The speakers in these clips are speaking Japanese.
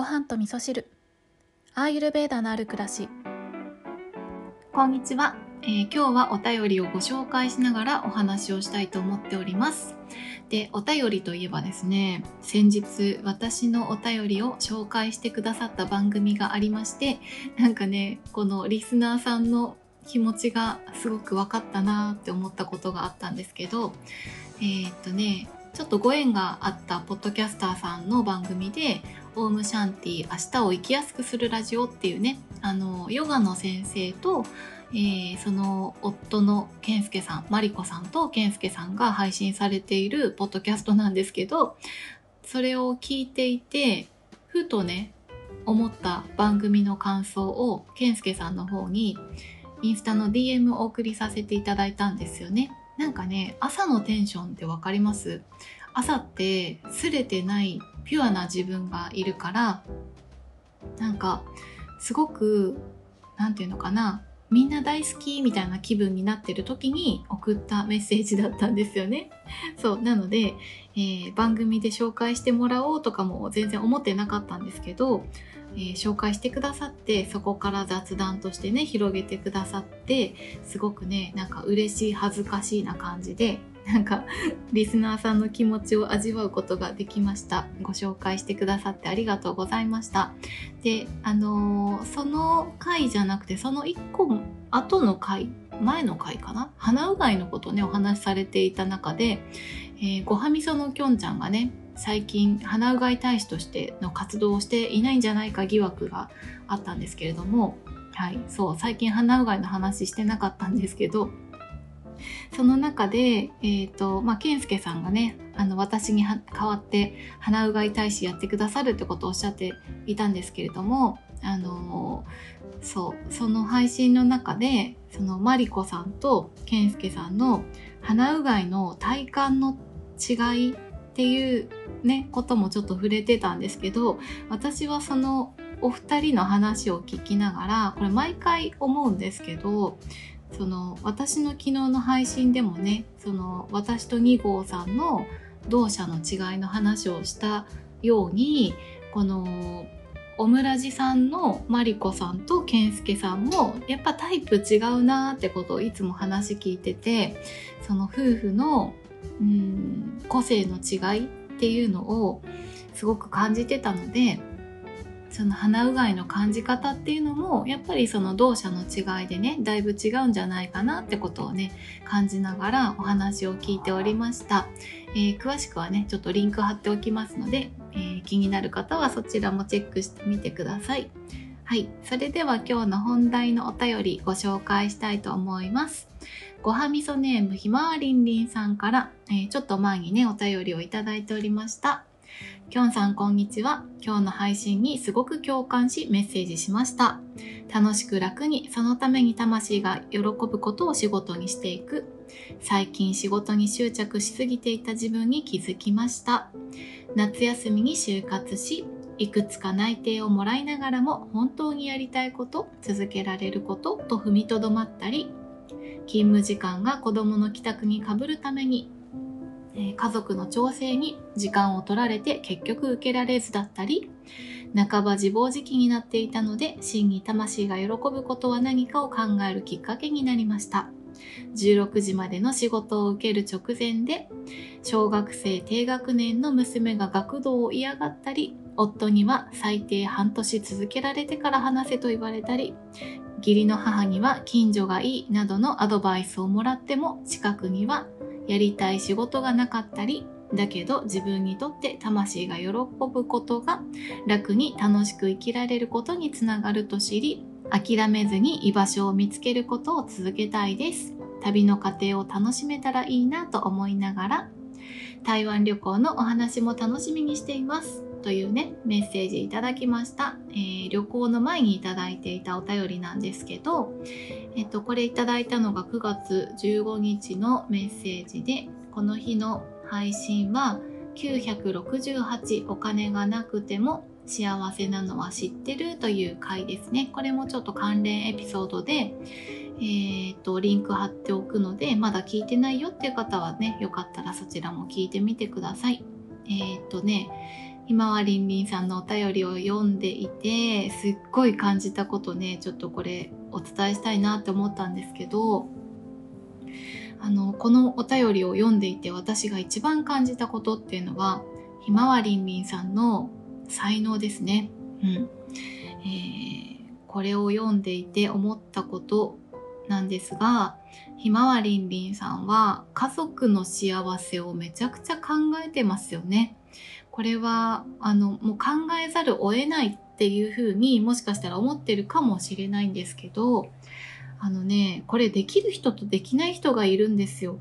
ご飯と味噌汁。アーユルベーダのある暮らし。こんにちは、えー今日はお便りをご紹介しながらお話をしたいと思っております。でお便りといえばですね先日私のお便りを紹介してくださった番組がありましてなんかねこのリスナーさんの気持ちがすごく分かったなって思ったことがあったんですけどえーっとねちょっとご縁があったポッドキャスターさんの番組で「オウムシャンティ明日を生きやすくするラジオ」っていうねあのヨガの先生と、えーその夫の健介さんマリコさんと健介さんが配信されているポッドキャストなんですけどそれを聞いていてふとね思った番組の感想を健介さんの方にインスタの DM をお送りさせていただいたんですよね。なんかね朝のテンションってわかります？朝ってすれてないピュアな自分がいるからなんかすごくなんていうのかなみんな大好きみたいな気分になってる時に送ったメッセージだったんですよね。そうなので、えー番組で紹介してもらおうとかも全然思ってなかったんですけど、えー紹介してくださってそこから雑談としてね広げてくださってすごくねなんか嬉しい恥ずかしいな感じでなんかリスナーさんの気持ちを味わうことができました。ご紹介してくださってありがとうございました。であのーその回じゃなくてその1個後の回前の回かな？鼻うがいのことねお話しされていた中で、えーごはみそのきょんちゃんがね最近鼻うがい大使としての活動をしていないんじゃないか疑惑があったんですけれどもはいそう最近鼻うがいの話してなかったんですけどその中で、えっ、と、まあ、健介さんがね、あの、私に代わって、鼻うがい大使やってくださるってことをおっしゃっていたんですけれども、あのそう、その配信の中で、その、マリコさんと健介さんの鼻うがいの体感の違いっていうね、こともちょっと触れてたんですけど、私はその、お二人の話を聞きながら、これ毎回思うんですけど、その私の昨日の配信でもねその私と2号さんの同社の違いの話をしたようにこのオムラジさんのマリコさんとケンスケさんもやっぱタイプ違うなってことをいつも話聞いててその夫婦のうん個性の違いっていうのをすごく感じてたのでその鼻うがいの感じ方っていうのもやっぱりその同社の違いでねだいぶ違うんじゃないかなってことをね感じながらお話を聞いておりました、えー詳しくはねちょっとリンク貼っておきますので、えー気になる方はそちらもチェックしてみてください。はい。それでは今日の本題のお便りご紹介したいと思います。ごはみそネームひまわりんりんさんから、えーちょっと前にねお便りをいただいておりました。きょんさんこんにちは。今日の配信にすごく共感しメッセージしました。楽しく楽にそのために魂が喜ぶことを仕事にしていく。最近仕事に執着しすぎていた自分に気づきました。夏休みに就活し、いくつか内定をもらいながらも本当にやりたいこと、続けられることと踏みとどまったり、勤務時間が子供の帰宅にかぶるために家族の調整に時間を取られて結局受けられずだったり半ば自暴自棄になっていたので真に魂が喜ぶことは何かを考えるきっかけになりました。16時までの仕事を受ける直前で小学生低学年の娘が学童を嫌がったり夫には最低半年続けられてから話せと言われたり義理の母には近所がいいなどのアドバイスをもらっても近くにはやりたい仕事がなかったりだけど自分にとって魂が喜ぶことが楽に楽しく生きられることにつながると知り諦めずに居場所を見つけることを続けたいです。旅の過程を楽しめたらいいなと思いながら台湾旅行のお話も楽しみにしています。というねメッセージいただきました、えー旅行の前にいただいていたお便りなんですけどえっと、これいただいたのが9月15日のメッセージで、この日の配信は968お金がなくても幸せなのは知ってるという回ですね。これもちょっと関連エピソードで、えーっと、リンク貼っておくので、まだ聞いてないよっていう方はね、よかったらそちらも聞いてみてください。えーっとね、ひまわりんりんさんのお便りを読んでいてすっごい感じたことねちょっとこれお伝えしたいなって思ったんですけどあのこのお便りを読んでいて私が一番感じたことっていうのはひまわりんりんさんの才能ですね。うんえー、これを読んでいて思ったことなんですがひまわりんりんさんは家族の幸せをめちゃくちゃ考えてますよね。これはあのもう考えざるを得ないっていうふうにもしかしたら思ってるかもしれないんですけどあのねこれできる人とできない人がいるんですよ。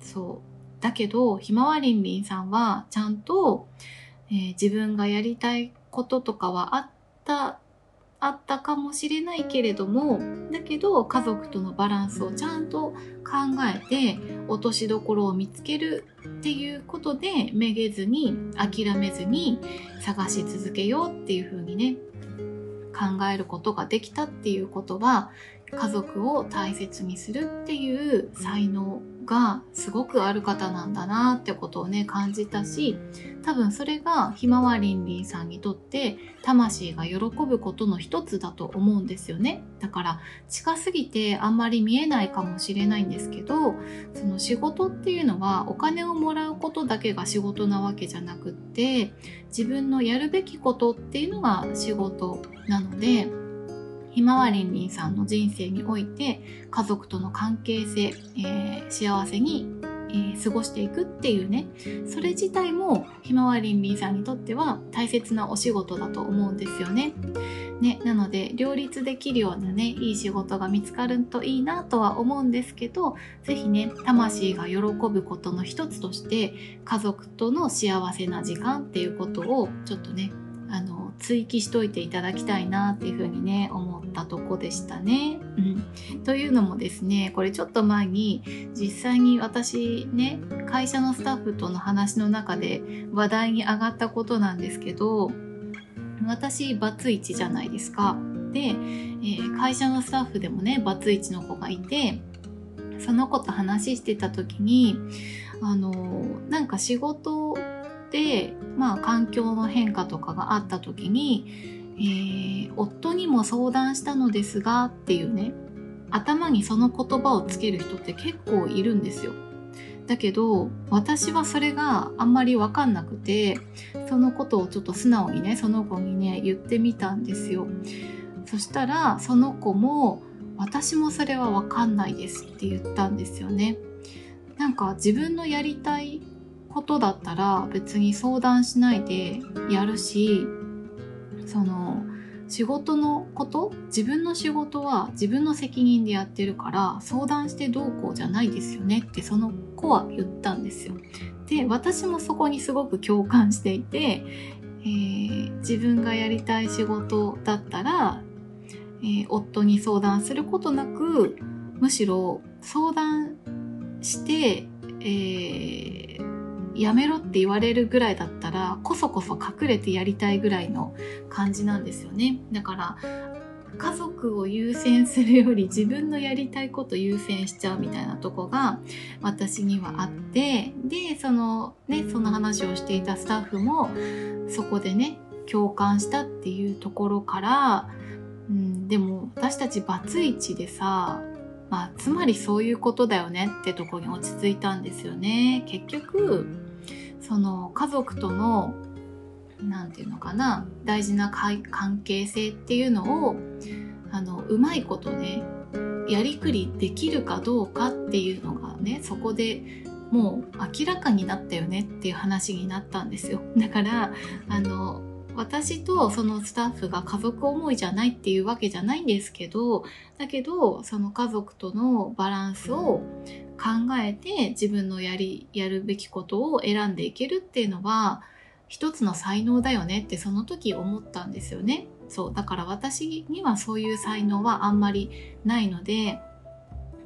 そうだけどひまわりんりんさんはちゃんと、えー、自分がやりたいこととかはあったあったかもしれないけれどもだけど家族とのバランスをちゃんと考えて落としどころを見つけるっていうことでめげずに諦めずに探し続けようっていうふうにね考えることができたっていうことは家族を大切にするっていう才能がすごくある方なんだなってことをね感じたし多分それがひまわりんりんさんにとって魂が喜ぶことの一つだと思うんですよね。だから近すぎてあんまり見えないかもしれないんですけどその仕事っていうのはお金をもらうことだけが仕事なわけじゃなくって自分のやるべきことっていうのが仕事なのでひまわりんりんさんの人生において家族との関係性、えー、幸せに、えー、過ごしていくっていうねそれ自体もひまわりんりんさんにとっては大切なお仕事だと思うんですよね。ね、なので両立できるようなねいい仕事が見つかるといいなとは思うんですけど是非ね魂が喜ぶことの一つとして家族との幸せな時間っていうことをちょっとねあの追記しといていただきたいなっていうふうにね思ったとこでしたね。うん、というのもですねこれちょっと前に実際に私ね会社のスタッフとの話の中で話題に上がったことなんですけど私バツイチじゃないですか。で、えー、会社のスタッフでもねバツイチの子がいてその子と話してた時にあのなんか仕事で、まあ、環境の変化とかがあった時に、えー、夫にも相談したのですがっていうね頭にその言葉をつける人って結構いるんですよ。だけど私はそれがあんまり分かんなくてそのことをちょっと素直にねその子にね言ってみたんですよ。そしたらその子も私もそれは分かんないですって言ったんですよね。なんか自分のやりたいことだったら別に相談しないでやるしその仕事のこと自分の仕事は自分の責任でやってるから相談してどうこうじゃないですよねってその子は言ったんですよ。で私もそこにすごく共感していて、えー、自分がやりたい仕事だったら、えー、夫に相談することなくむしろ相談して、えーやめろって言われるぐらいだったらこそこそ隠れてやりたいぐらいの感じなんですよね。だから家族を優先するより自分のやりたいこと優先しちゃうみたいなとこが私にはあってでそのねその話をしていたスタッフもそこでね共感したっていうところから、うん、でも私たちバツイチでさまあ、つまりそういうことだよねってとこに落ち着いたんですよね。結局その家族との何て言うのかな大事な関係性っていうのをあのうまいことねやりくりできるかどうかっていうのがねそこでもう明らかになったよねっていう話になったんですよだからあの私とそのスタッフが家族思いじゃないっていうわけじゃないんですけどだけどその家族とのバランスを考えて自分のやりやるべきことを選んでいけるっていうのは一つの才能だよねってその時思ったんですよね。そうだから私にはそういう才能はあんまりないので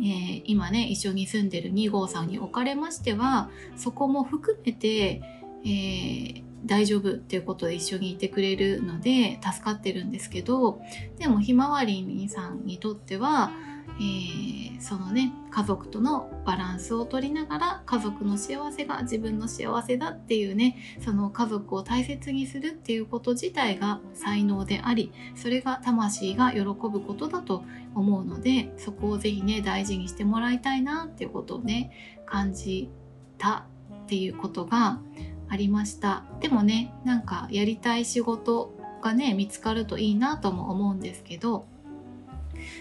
えー、今ね一緒に住んでる2号さんにおかれましてはそこも含めて、えー、大丈夫っていうことで一緒にいてくれるので助かってるんですけどでもひまわりさんにとってはえー、そのね家族とのバランスを取りながら家族の幸せが自分の幸せだっていうねその家族を大切にするっていうこと自体が才能でありそれが魂が喜ぶことだと思うのでそこをぜひね大事にしてもらいたいなっていうことをね感じたっていうことがありました。でもねなんかやりたい仕事がね見つかるといいなとも思うんですけど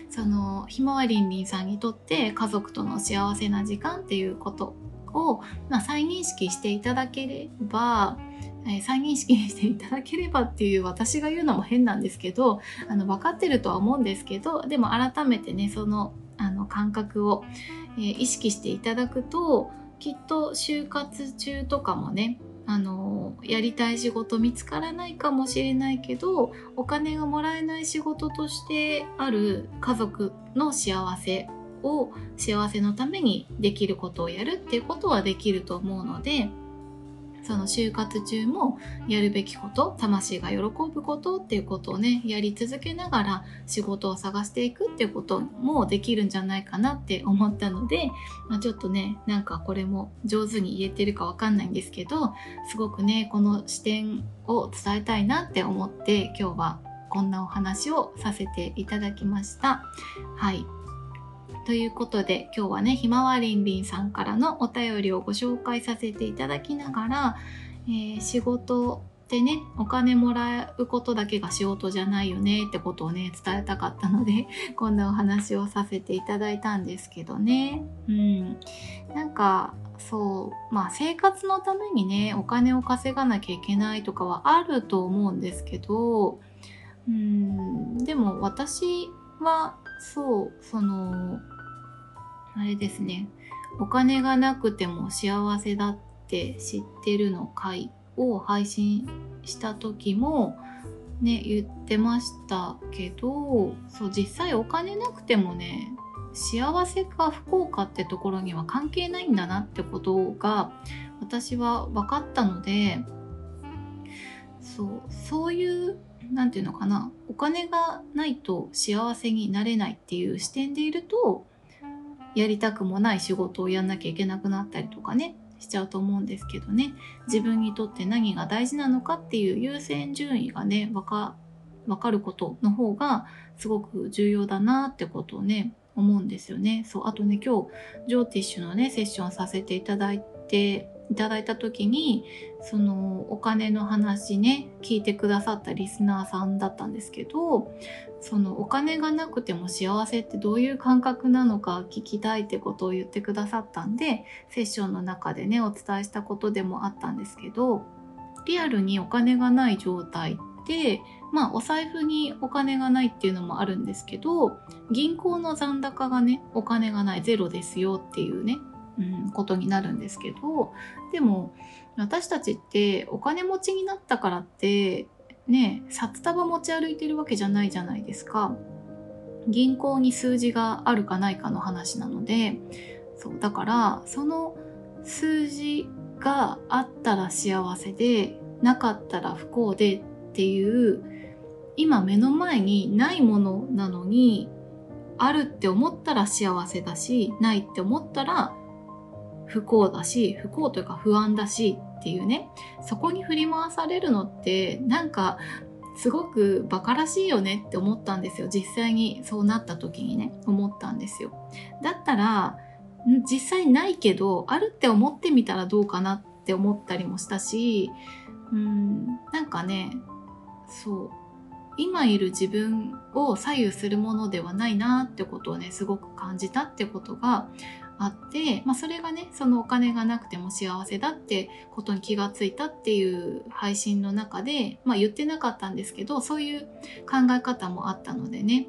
そのひまわりんりんさんにとって家族との幸せな時間っていうことを、まあ、再認識していただければ、えー、再認識していただければっていう私が言うのも変なんですけどあの分かってるとは思うんですけどでも改めてねそのあの感覚を、えー、意識していただくときっと就活中とかもねあのやりたい仕事見つからないかもしれないけどお金がもらえない仕事としてある家族の幸せを幸せのためにできることをやるっていうことはできると思うのでその就活中もやるべきこと魂が喜ぶことっていうことをねやり続けながら仕事を探していくっていうこともできるんじゃないかなって思ったので、まあ、ちょっとねなんかこれも上手に言えてるかわかんないんですけどすごくねこの視点を伝えたいなって思って今日はこんなお話をさせていただきました。はいということで今日はねひまわりんりんさんからのお便りをご紹介させていただきながら、えー、仕事でねお金もらうことだけが仕事じゃないよねってことをね伝えたかったので こんなお話をさせていただいたんですけどね。うん。なんかそうまあ生活のためにねお金を稼がなきゃいけないとかはあると思うんですけどうんでも私はそうそのあれですね。お金がなくても幸せだって知ってるの回を配信した時もね言ってましたけどそう実際お金なくてもね幸せか不幸かってところには関係ないんだなってことが私は分かったのでそうそういう何て言うのかなお金がないと幸せになれないっていう視点でいるとやりたくもない仕事をやんなきゃいけなくなったりとかねしちゃうと思うんですけどね自分にとって何が大事なのかっていう優先順位がね分か分かることの方がすごく重要だなってことをね思うんですよね。そうあとね今日ジョーティッシュのねセッションさせていただいていただいた時にそのお金の話ね聞いてくださったリスナーさんだったんですけどそのお金がなくても幸せってどういう感覚なのか聞きたいってことを言ってくださったんでセッションの中でねお伝えしたことでもあったんですけどリアルにお金がない状態ってまあお財布にお金がないっていうのもあるんですけど銀行の残高がねお金がないゼロですよっていうねうん、ことになるんですけどでも私たちってお金持ちになったからってね札束持ち歩いてるわけじゃないじゃないですか。銀行に数字があるかないかの話なのでそうだからその数字があったら幸せでなかったら不幸でっていう今目の前にないものなのにあるって思ったら幸せだしないって思ったら不幸だし不幸というか不安だしっていうね。そこに振り回されるのってなんかすごくバカらしいよねって思ったんですよ。実際にそうなった時にね。思ったんですよ。だったら実際ないけどあるって思ってみたらどうかなって思ったりもしたしうんなんかねそう。今いる自分を左右するものではないなってことをねすごく感じたってことがあって、まあ、それがねそのお金がなくても幸せだってことに気がついたっていう配信の中で、まあ、言ってなかったんですけどそういう考え方もあったのでね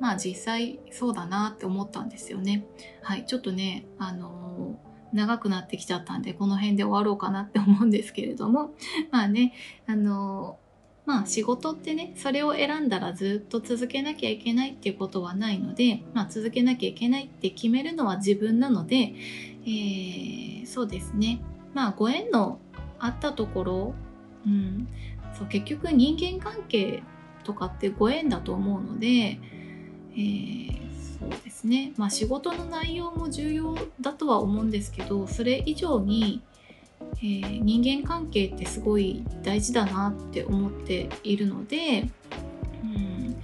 まあ実際そうだなって思ったんですよね。はい、ちょっとね、あのー、長くなってきちゃったんでこの辺で終わろうかなって思うんですけれどもまあね、あのーまあ仕事ってねそれを選んだらずっと続けなきゃいけないっていうことはないので、まあ、続けなきゃいけないって決めるのは自分なので、えー、そうですね。まあご縁のあったところ、うん、そう結局人間関係とかってご縁だと思うので、えー、そうですね。まあ仕事の内容も重要だとは思うんですけどそれ以上に、えー、人間関係ってすごい大事だなって思っているので、うん、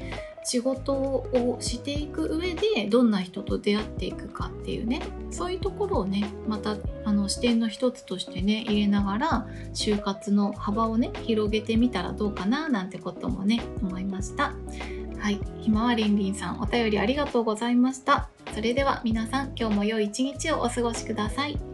仕事をしていく上でどんな人と出会っていくかっていうねそういうところをねまたあの視点の一つとしてね入れながら就活の幅をね広げてみたらどうかななんてこともね思いました。はい、ひまわりんりんさんお便りありがとうございました。それでは皆さん今日も良い一日をお過ごしください。